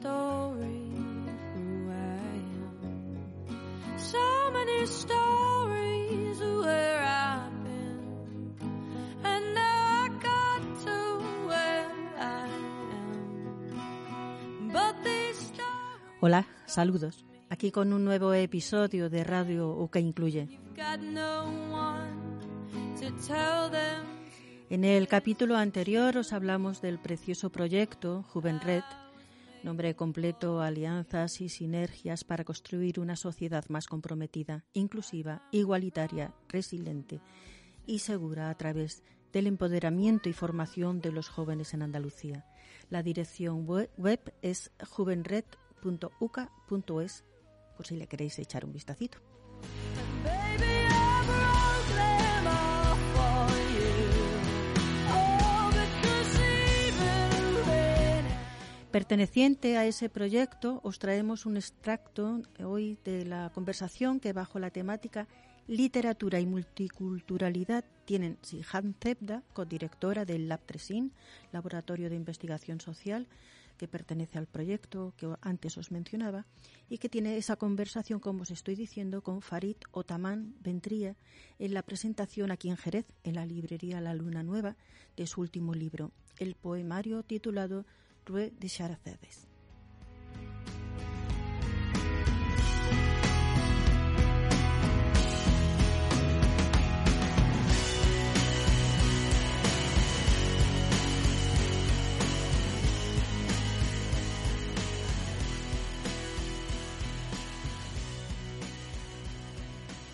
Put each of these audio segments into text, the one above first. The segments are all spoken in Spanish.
Story of who I am. So many stories of where I've been, and now I got to where I am. But these stories Hola, saludos. Aquí con un nuevo episodio de Radio UCA Incluye. En el capítulo anterior os hablamos del precioso proyecto Juvenred, nombre completo Alianzas y Sinergias para construir una sociedad más comprometida, inclusiva, igualitaria, resiliente y segura a través del empoderamiento y formación de los jóvenes en Andalucía. La dirección we- web es juvenred.uca.es por si le queréis echar un vistacito. Perteneciente a ese proyecto, os traemos un extracto hoy de la conversación que bajo la temática Literatura y multiculturalidad tienen Sihan Zebda, codirectora del Lab Tresin, Laboratorio de Investigación Social, que pertenece al proyecto que antes os mencionaba, y que tiene esa conversación, como os estoy diciendo, con Farid Otaman Ventría en la presentación aquí en Jerez, en la librería La Luna Nueva, de su último libro, el poemario titulado Rue de Characedes.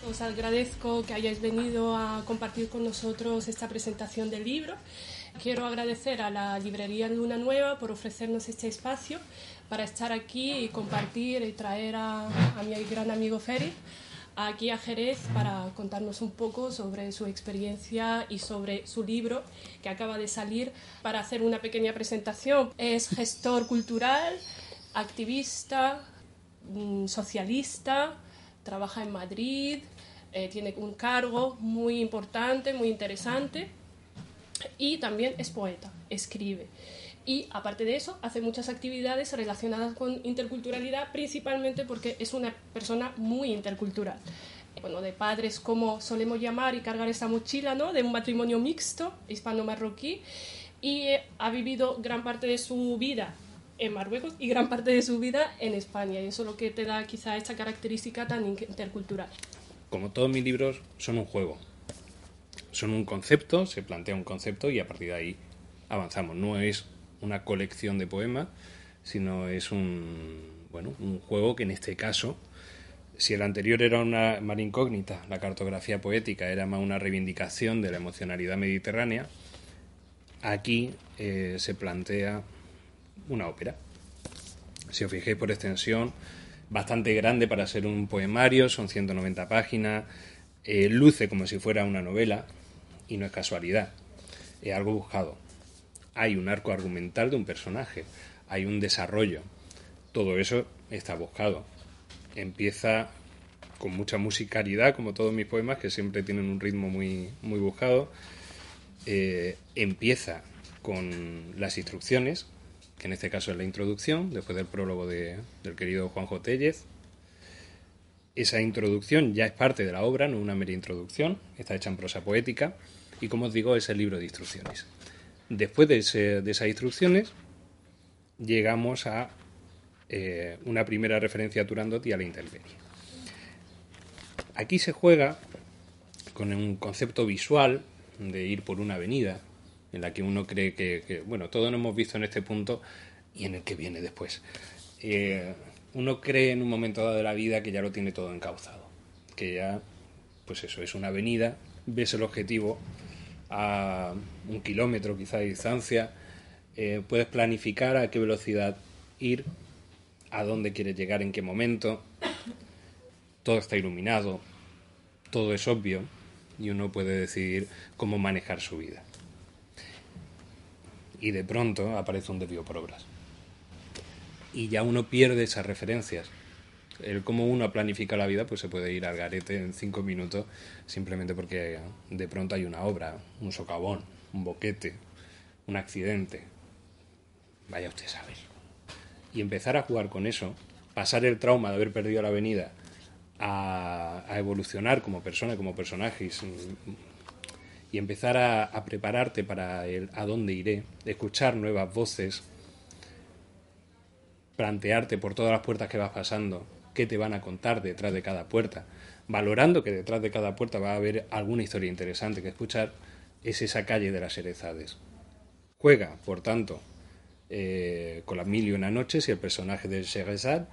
Os agradezco que hayáis venido a compartir con nosotros esta presentación del libro. Quiero agradecer a la librería Luna Nueva por ofrecernos este espacio para estar aquí y compartir y traer a, a mi gran amigo Feri aquí a Jerez para contarnos un poco sobre su experiencia y sobre su libro que acaba de salir para hacer una pequeña presentación. Es gestor cultural, activista, mm, socialista, trabaja en Madrid, eh, tiene un cargo muy importante, muy interesante y también es poeta, escribe. Y aparte de eso, hace muchas actividades relacionadas con interculturalidad, principalmente porque es una persona muy intercultural. Bueno, de padres como solemos llamar y cargar esta mochila, ¿no? De un matrimonio mixto hispano-marroquí y eh, ha vivido gran parte de su vida en Marruecos y gran parte de su vida en España. Y eso es lo que te da quizá esta característica tan intercultural. como todos mis libros, son un juego. Son un concepto, se plantea un concepto y a partir de ahí avanzamos. No es una colección de poemas, sino es un, bueno, un juego que en este caso, si el anterior era una mar incógnita, la cartografía poética era más una reivindicación de la emocionalidad mediterránea, aquí eh, se plantea una ópera. Si os fijáis por extensión, bastante grande para ser un poemario, son 190 páginas, eh, luce como si fuera una novela y no es casualidad, es algo buscado. Hay un arco argumental de un personaje, hay un desarrollo, todo eso está buscado. Empieza con mucha musicalidad, como todos mis poemas, que siempre tienen un ritmo muy, muy buscado. Eh, empieza con las instrucciones, que en este caso es la introducción, después del prólogo de- del querido Juanjo Tellez. Esa introducción ya es parte de la obra, no una mera introducción, está hecha en prosa poética y como os digo es el libro de instrucciones. Después de, ese- de esas instrucciones llegamos a eh, una primera referencia a Turandot y a la intemperie. Aquí se juega con un concepto visual de ir por una avenida en la que uno cree que, bueno, todos lo hemos visto en este punto y en el que viene después. Eh, uno cree en un momento dado de la vida que ya lo tiene todo encauzado, que ya pues eso, es una avenida, ves el objetivo a un kilómetro quizá de distancia, eh, puedes planificar a qué velocidad ir, a dónde quieres llegar, en qué momento, todo está iluminado, todo es obvio y uno puede decidir cómo manejar su vida. Y de pronto aparece un desvío por obras. Y ya uno pierde esas referencias. El cómo uno planifica la vida, pues se puede ir al garete en cinco minutos simplemente porque de pronto hay una obra, un socavón, un boquete, un accidente. Vaya usted a saber. Y empezar a jugar con eso, pasar el trauma de haber perdido la avenida a, evolucionar como persona, como personaje y, empezar a, prepararte para el a dónde iré, escuchar nuevas voces, plantearte por todas las puertas que vas pasando, qué te van a contar detrás de cada puerta, valorando que detrás de cada puerta va a haber alguna historia interesante que escuchar, es esa calle de las Cerezades. Juega, por tanto, eh, con las mil y una noches y el personaje de Sherazad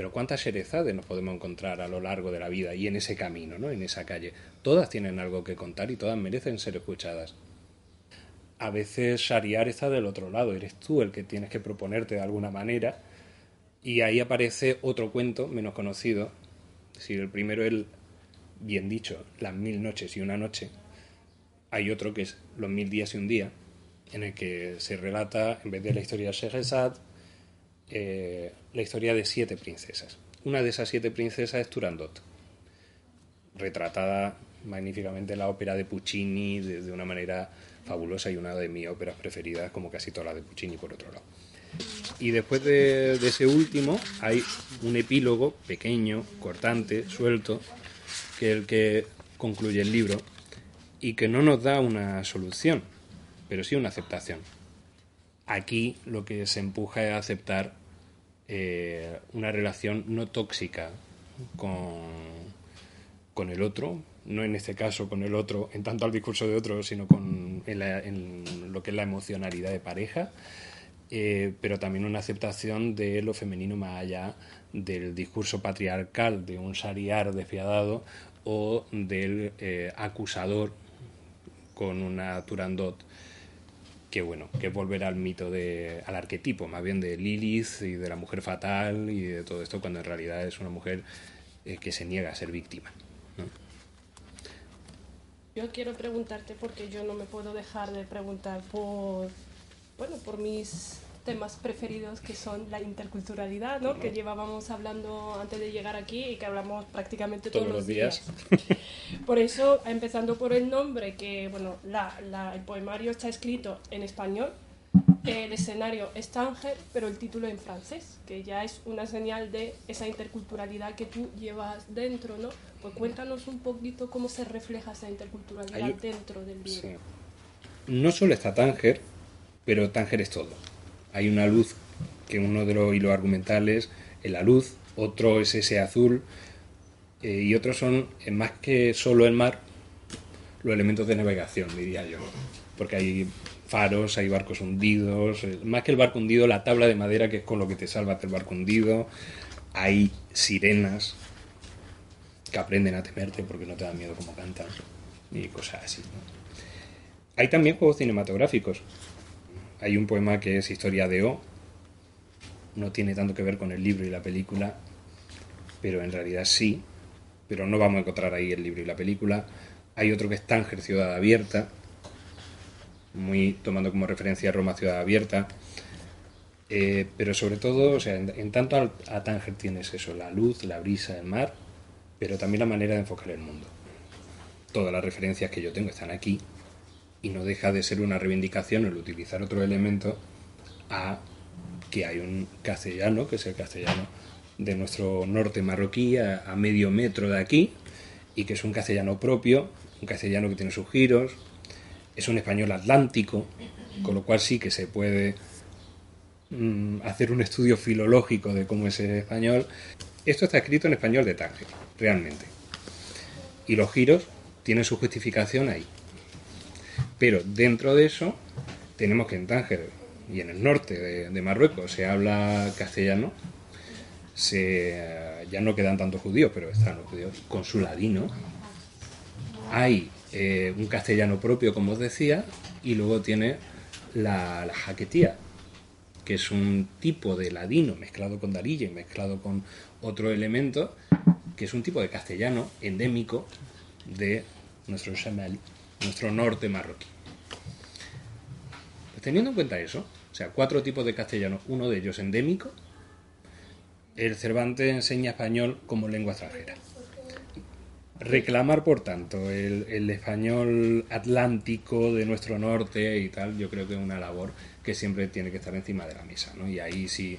pero ¿cuántas Sherezades nos podemos encontrar a lo largo de la vida y en ese camino, ¿no? en esa calle? Todas tienen algo que contar y todas merecen ser escuchadas. A veces Shariar está del otro lado, eres tú el que tienes que proponerte de alguna manera y ahí aparece otro cuento menos conocido. Si el primero es, bien dicho, las mil noches y una noche. Hay otro que es los mil días y un día, en el que se relata, en vez de la historia de Sherazad, eh, la historia de siete princesas. Una de esas siete princesas es Turandot, retratada magníficamente en la ópera de Puccini de, una manera fabulosa y una de mis óperas preferidas, como casi todas las de Puccini por otro lado. Y después de, ese último hay un epílogo pequeño, cortante, suelto, que es el que concluye el libro y que no nos da una solución, pero sí una aceptación. Aquí lo que se empuja es a aceptar eh, una relación no tóxica con, con el otro, no en este caso con el otro, en tanto al discurso de otro, sino con, en, lo que es la emocionalidad de pareja, eh, pero también una aceptación de lo femenino más allá del discurso patriarcal de un shariar despiadado o del eh, acusador con una turandot que bueno, que es volver al mito de, al arquetipo, más bien de Lilith y de la mujer fatal y de todo esto, cuando en realidad es una mujer eh, que se niega a ser víctima. Yo quiero preguntarte porque yo no me puedo dejar de preguntar por, bueno, por mis temas preferidos que son la interculturalidad, ¿no? Que llevábamos hablando antes de llegar aquí y que hablamos prácticamente todos, los días. por eso, empezando por el nombre, que bueno, la, el poemario está escrito en español, el escenario es Tánger, pero el título en francés, que ya es una señal de esa interculturalidad que tú llevas dentro, ¿no? Pues cuéntanos un poquito cómo se refleja esa interculturalidad dentro del libro. No solo está Tánger, pero Tánger es todo hay una luz que uno de los hilos argumentales es la luz, otro es ese azul eh, y otros son, eh, más que solo el mar, los elementos de navegación, diría yo. Porque hay faros, hay barcos hundidos, eh, más que el barco hundido, la tabla de madera que es con lo que te salvas del barco hundido, hay sirenas que aprenden a temerte porque no te dan miedo como cantan y cosas así. Hay también juegos cinematográficos hay un poema que es Historia de O, no tiene tanto que ver con el libro y la película, pero en realidad sí, pero no vamos a encontrar ahí el libro y la película. Hay otro que es Tánger, Ciudad Abierta, muy tomando como referencia Roma, Ciudad Abierta. Eh, pero sobre todo, o sea, en, tanto a Tánger tienes eso, la luz, la brisa, el mar, pero también la manera de enfocar el mundo. Todas las referencias que yo tengo están aquí y no deja de ser una reivindicación el utilizar otro elemento a que hay un castellano, que es el castellano de nuestro norte marroquí, a, medio metro de aquí, y que es un castellano propio, un castellano que tiene sus giros, es un español atlántico, con lo cual sí que se puede mm, hacer un estudio filológico de cómo es el español. Esto está escrito en español de Tánger, realmente. Y los giros tienen su justificación ahí. Pero dentro de eso tenemos que en Tánger y en el norte de, Marruecos se habla castellano. Se, ya no quedan tantos judíos, pero están los judíos con su ladino. hay eh, un castellano propio, como os decía, y luego tiene la, jaquetía, que es un tipo de ladino mezclado con darilla y mezclado con otro elemento, que es un tipo de castellano endémico de nuestro Shamal, nuestro norte marroquí. Pues teniendo en cuenta eso, o sea, cuatro tipos de castellano, uno de ellos endémico, el Cervantes enseña español como lengua extranjera. Reclamar, por tanto, el, español atlántico de nuestro norte y tal, yo creo que es una labor que siempre tiene que estar encima de la mesa. ¿no? Y ahí si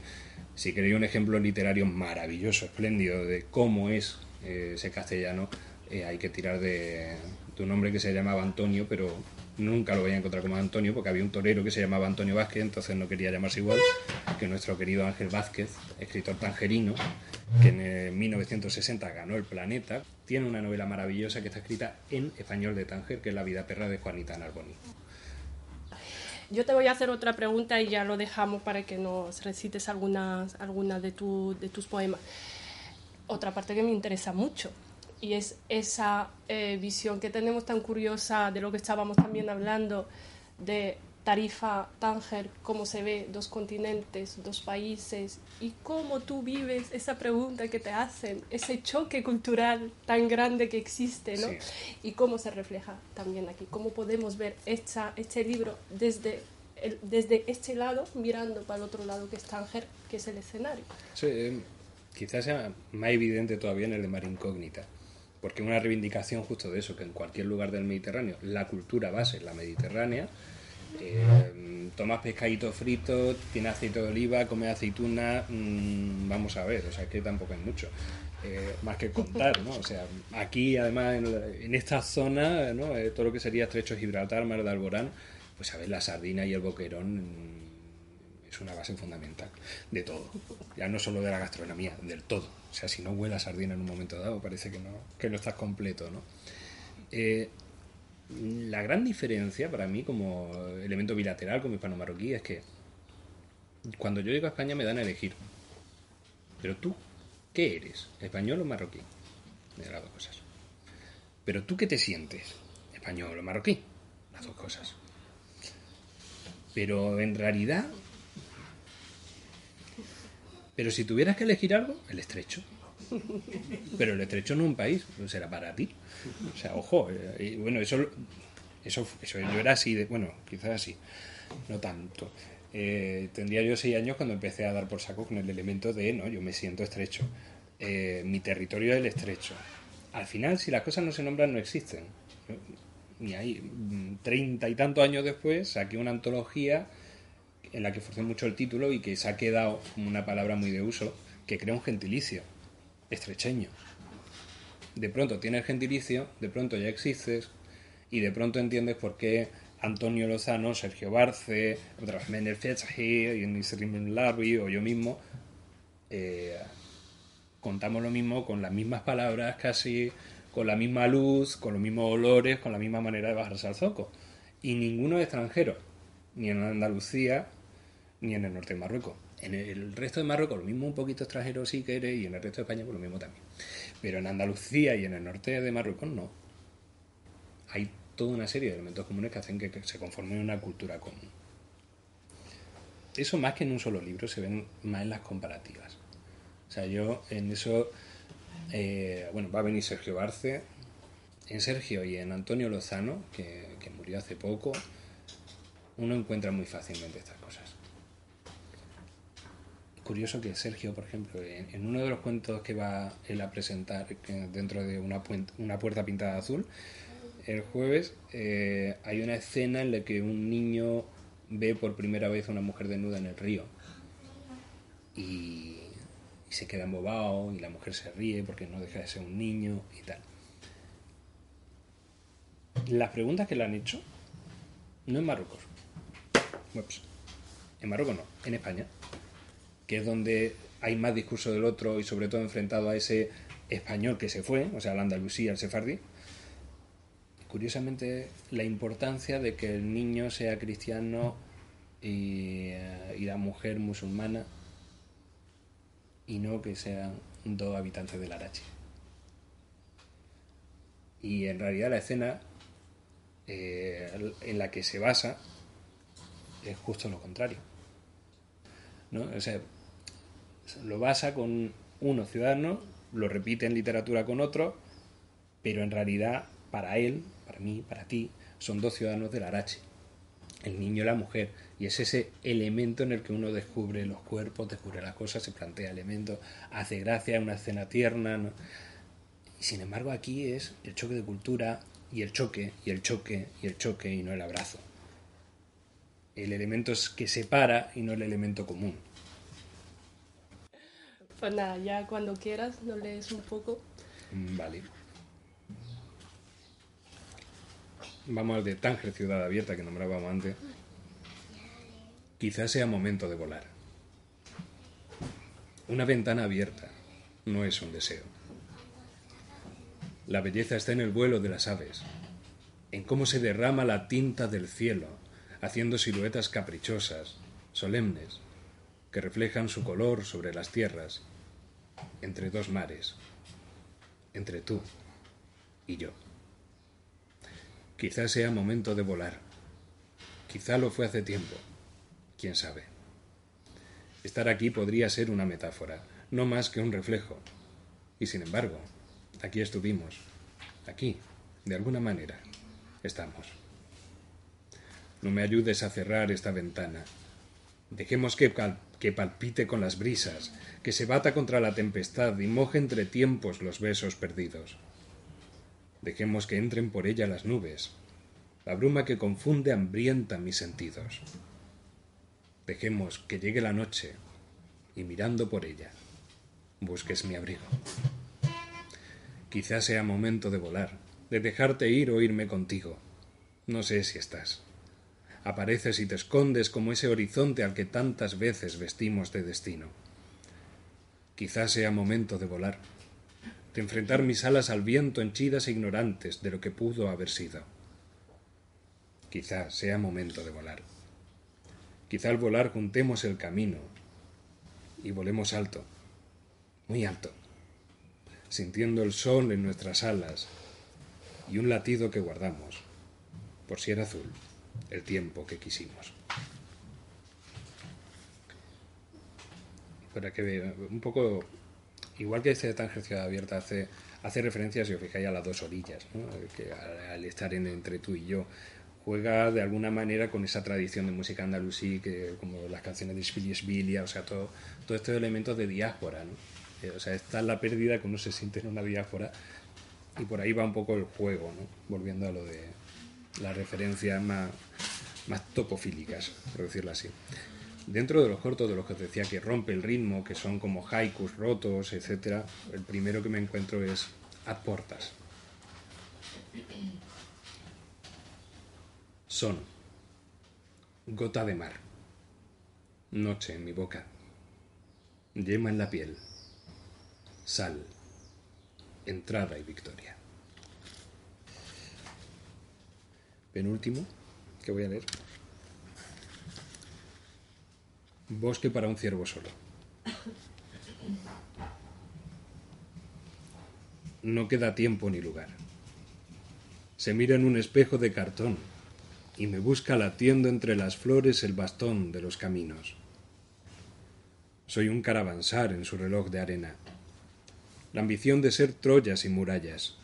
queréis un ejemplo literario maravilloso, espléndido de cómo es eh, ese castellano, eh, hay que tirar de, de, un hombre que se llamaba Antonio, pero nunca lo voy a encontrar como Antonio, porque había un torero que se llamaba Antonio Vázquez, entonces no quería llamarse igual que nuestro querido Ángel Vázquez, escritor tangerino, que en 1960 ganó el planeta. Tiene una novela maravillosa que está escrita en español de Tánger, que es La vida perra de Juanita Narboni. Yo te voy a hacer otra pregunta y ya lo dejamos para que nos recites algunas, algunas de, tu, de tus poemas. Otra parte que me interesa mucho y es esa eh, visión que tenemos tan curiosa de lo que estábamos también hablando de Tarifa, Tánger, cómo se ve dos continentes, dos países y cómo tú vives esa pregunta que te hacen, ese choque cultural tan grande que existe, ¿no? Sí. Y cómo se refleja también aquí, cómo podemos ver esta, este libro desde, el, desde este lado, mirando para el otro lado que es Tánger, que es el escenario. Sí, eh, quizás sea más evidente todavía en el de Mar Incógnita, porque una reivindicación justo de eso, que en cualquier lugar del Mediterráneo la cultura base es la mediterránea, eh, tomas pescadito frito, tiene aceite de oliva, come aceituna, mmm, vamos a ver, o sea, que tampoco hay mucho. Eh, más que contar, ¿no? O sea, aquí además en, en esta zona, ¿no? Eh, todo lo que sería Estrecho Gibraltar, Mar de Alborán, pues a ver, la sardina y el boquerón es una base fundamental de todo. Ya no solo de la gastronomía, del todo. O sea, si no huele a sardina en un momento dado, parece que no, que no estás completo, ¿no? Eh, la gran diferencia para mí como elemento bilateral como hispano-marroquí es que cuando yo llego a España me dan a elegir. Pero tú, ¿qué eres? ¿Español o marroquí? Dan las dos cosas. Pero tú, ¿qué te sientes? ¿Español o marroquí? Las dos cosas. Pero en realidad... Pero si tuvieras que elegir algo, el estrecho. Pero el estrecho no es un país, será para ti. O sea, ojo, eh, bueno, eso, eso, eso yo era así, de, bueno, quizás así, no tanto. Eh, tendría yo seis años cuando empecé a dar por saco con el elemento de, no, yo me siento estrecho. Eh, mi territorio es el estrecho. Al final, si las cosas no se nombran, no existen. Ni ahí, treinta y tantos años después, saqué una antología en la que forcé mucho el título y que se ha quedado como una palabra muy de uso, que crea un gentilicio estrecheño. De pronto tienes gentilicio, de pronto ya existes y de pronto entiendes por qué Antonio Lozano, Sergio Barce, Fetsahi, Nisrim Larbi o yo mismo eh, contamos lo mismo con las mismas palabras casi, con la misma luz, con los mismos olores, con la misma manera de bajarse al zoco. Y ninguno es extranjero, ni en Andalucía, ni en el norte de Marruecos. En el resto de Marruecos lo mismo un poquito extranjero sí que eres y en el resto de España pues lo mismo también. Pero en Andalucía y en el norte de Marruecos no. Hay toda una serie de elementos comunes que hacen que, se conforme una cultura común. Eso más que en un solo libro se ven más en las comparativas. O sea, yo en eso, eh, bueno, va a venir Sergio Barce, en Sergio y en Antonio Lozano, que murió hace poco, uno encuentra muy fácilmente estas cosas curioso que Sergio, por ejemplo, en, uno de los cuentos que va él a presentar dentro de una, una puerta pintada azul, el jueves eh, hay una escena en la que un niño ve por primera vez a una mujer desnuda en el río y, se queda embobado y la mujer se ríe porque no deja de ser un niño y tal. Las preguntas que le han hecho no en Marruecos. En Marruecos no, en España que es donde hay más discurso del otro y sobre todo enfrentado a ese español que se fue, o sea, la Andalucía, el sefardí. Curiosamente, la importancia de que el niño sea cristiano y, y la mujer musulmana y no que sean dos habitantes del Arache. Y en realidad la escena eh, en la que se basa es justo lo contrario. ¿no? O sea, lo basa con uno ciudadano, lo repite en literatura con otro, pero en realidad para él, para mí, para ti, son dos ciudadanos del Arache, el niño y la mujer, y es ese elemento en el que uno descubre los cuerpos, descubre las cosas, se plantea elementos, hace gracia, una escena tierna, y sin embargo aquí es el choque de cultura y el choque y el choque y el choque y no el abrazo. El elemento es que separa y no el elemento común. Pues nada, ya cuando quieras nos lees un poco. Mm, vale. Vamos al de Tánger, ciudad abierta, que nombrábamos antes. Quizás sea momento de volar. Una ventana abierta no es un deseo. La belleza está en el vuelo de las aves, en cómo se derrama la tinta del cielo, haciendo siluetas caprichosas, solemnes, que reflejan su color sobre las tierras, entre dos mares, entre tú y yo. Quizás sea momento de volar. Quizá lo fue hace tiempo. ¿Quién sabe? Estar aquí podría ser una metáfora, no más que un reflejo. Y sin embargo, aquí estuvimos. Aquí, de alguna manera, estamos. No me ayudes a cerrar esta ventana. Dejemos que, que palpite con las brisas, que se bata contra la tempestad y moje entre tiempos los besos perdidos. Dejemos que entren por ella las nubes, la bruma que confunde hambrienta mis sentidos. Dejemos que llegue la noche y mirando por ella, busques mi abrigo. Quizás sea momento de volar, de dejarte ir o irme contigo. No sé si estás. Apareces y te escondes como ese horizonte al que tantas veces vestimos de destino. Quizás sea momento de volar, de enfrentar mis alas al viento henchidas e ignorantes de lo que pudo haber sido. Quizá sea momento de volar. Quizá al volar juntemos el camino y volemos alto, muy alto, sintiendo el sol en nuestras alas y un latido que guardamos, por si era azul, el tiempo que quisimos. Para que vea un poco igual que este Tánger Ciudad Abierta hace, hace referencia, si os fijáis, a las dos orillas, que al, estar entre tú y yo, juega de alguna manera con esa tradición de música andalusí, que, como las canciones de Spiliesbilia, o sea, todo, todo estos elementos de diáspora, ¿no? Eh, o sea, está la pérdida que uno se siente en una diáspora y por ahí va un poco el juego, ¿no? Volviendo a lo de las referencias más, más topofílicas, por decirlo así. Dentro de los cortos de los que os decía que rompe el ritmo, que son como haikus rotos, etc., el primero que me encuentro es A Portas. Son gota de mar, noche en mi boca, yema en la piel, sal, entrada y victoria. Penúltimo que voy a leer. Bosque para un ciervo solo. No queda tiempo ni lugar. Se mira en un espejo de cartón y me busca latiendo entre las flores el bastón de los caminos. Soy un caravansar en su reloj de arena. La ambición de ser Troyas y murallas.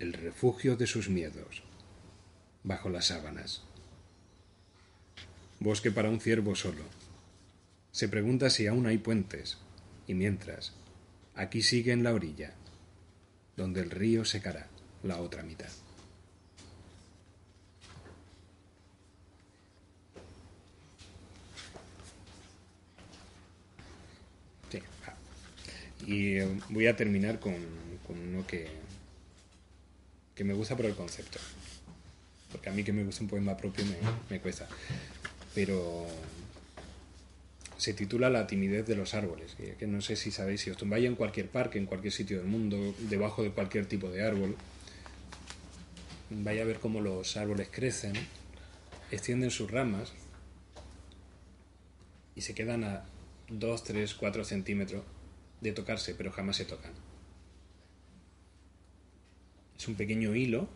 El refugio de sus miedos. Bajo las sábanas. Bosque para un ciervo solo. Se pregunta si aún hay puentes, y mientras, aquí sigue en la orilla, donde el río secará la otra mitad. Y eh, voy a terminar con, uno que, que me gusta por el concepto. Porque a mí que me gusta un poema propio me, cuesta pero se titula La timidez de los árboles, que, no sé si sabéis, si os tumbáis en cualquier parque, en cualquier sitio del mundo, debajo de cualquier tipo de árbol, vaya a ver cómo los árboles crecen, extienden sus ramas y se quedan a 2, 3, 4 centímetros de tocarse, pero jamás se tocan. Es un pequeño hilo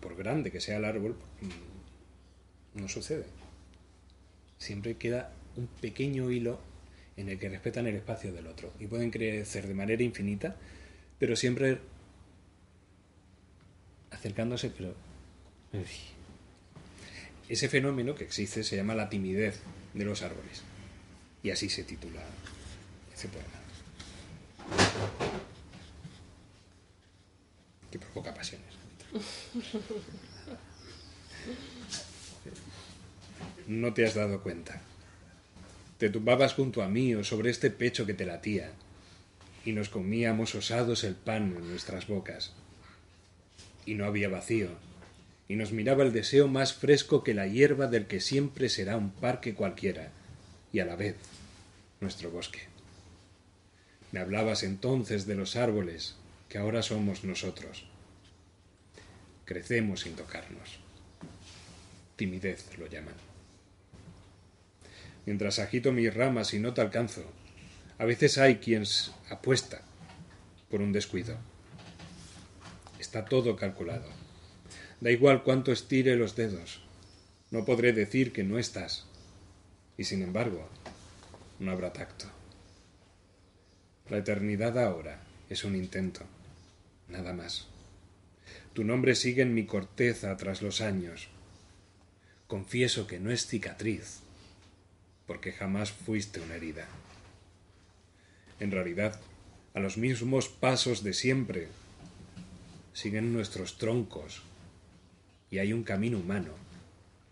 por grande que sea el árbol, mm, no sucede. Siempre queda un pequeño hilo en el que respetan el espacio del otro y pueden crecer de manera infinita, pero siempre acercándose, pero... Ese fenómeno que existe se llama la timidez de los árboles. Y así se titula ese poema. Que provoca pasiones. No te has dado cuenta. Te tumbabas junto a mí o sobre este pecho que te latía, y nos comíamos osados el pan en nuestras bocas. Y no había vacío, y nos miraba el deseo más fresco que la hierba del que siempre será un parque cualquiera, y a la vez nuestro bosque. Me hablabas entonces de los árboles, que ahora somos nosotros. Crecemos sin tocarnos. Timidez lo llaman mientras agito mis ramas y no te alcanzo. A veces hay quien apuesta por un descuido. Está todo calculado. Da igual cuánto estire los dedos. No podré decir que no estás. Y sin embargo, no habrá tacto. La eternidad ahora es un intento, nada más. Tu nombre sigue en mi corteza tras los años. Confieso que no es cicatriz, porque jamás fuiste una herida. En realidad, a los mismos pasos de siempre siguen nuestros troncos y hay un camino humano,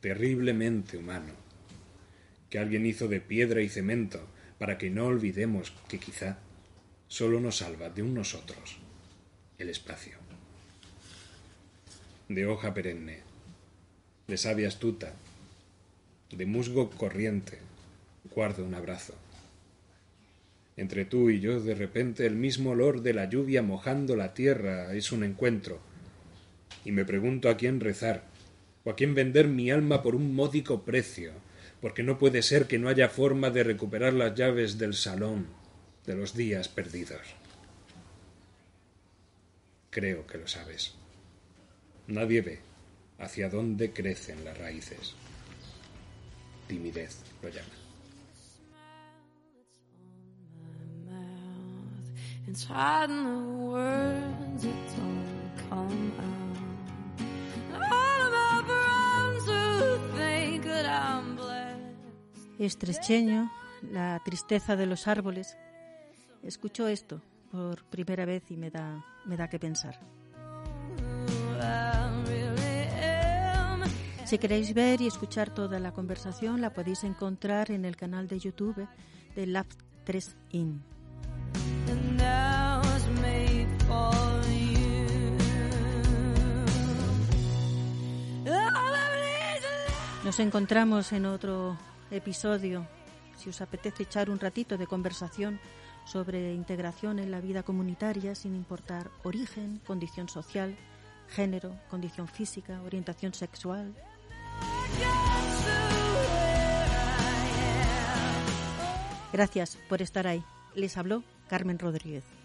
terriblemente humano, que alguien hizo de piedra y cemento para que no olvidemos que quizá solo nos salva de un nosotros el espacio. De hoja perenne, de savia astuta, de musgo corriente, guardo un abrazo. Entre tú y yo, de repente, el mismo olor de la lluvia mojando la tierra es un encuentro. Y me pregunto a quién rezar, o a quién vender mi alma por un módico precio, porque no puede ser que no haya forma de recuperar las llaves del salón de los días perdidos. Creo que lo sabes. Nadie ve hacia dónde crecen las raíces. Timidez lo llaman. Estrecheño, la tristeza de los árboles. Escucho esto por primera vez y me da, me da que pensar. Si queréis ver y escuchar toda la conversación, la podéis encontrar en el canal de YouTube de Lab 3 In. Nos encontramos en otro episodio. Si os apetece echar un ratito de conversación sobre integración en la vida comunitaria sin importar origen, condición social, género, condición física, orientación sexual. Gracias por estar ahí. Les habló Carmen Rodríguez.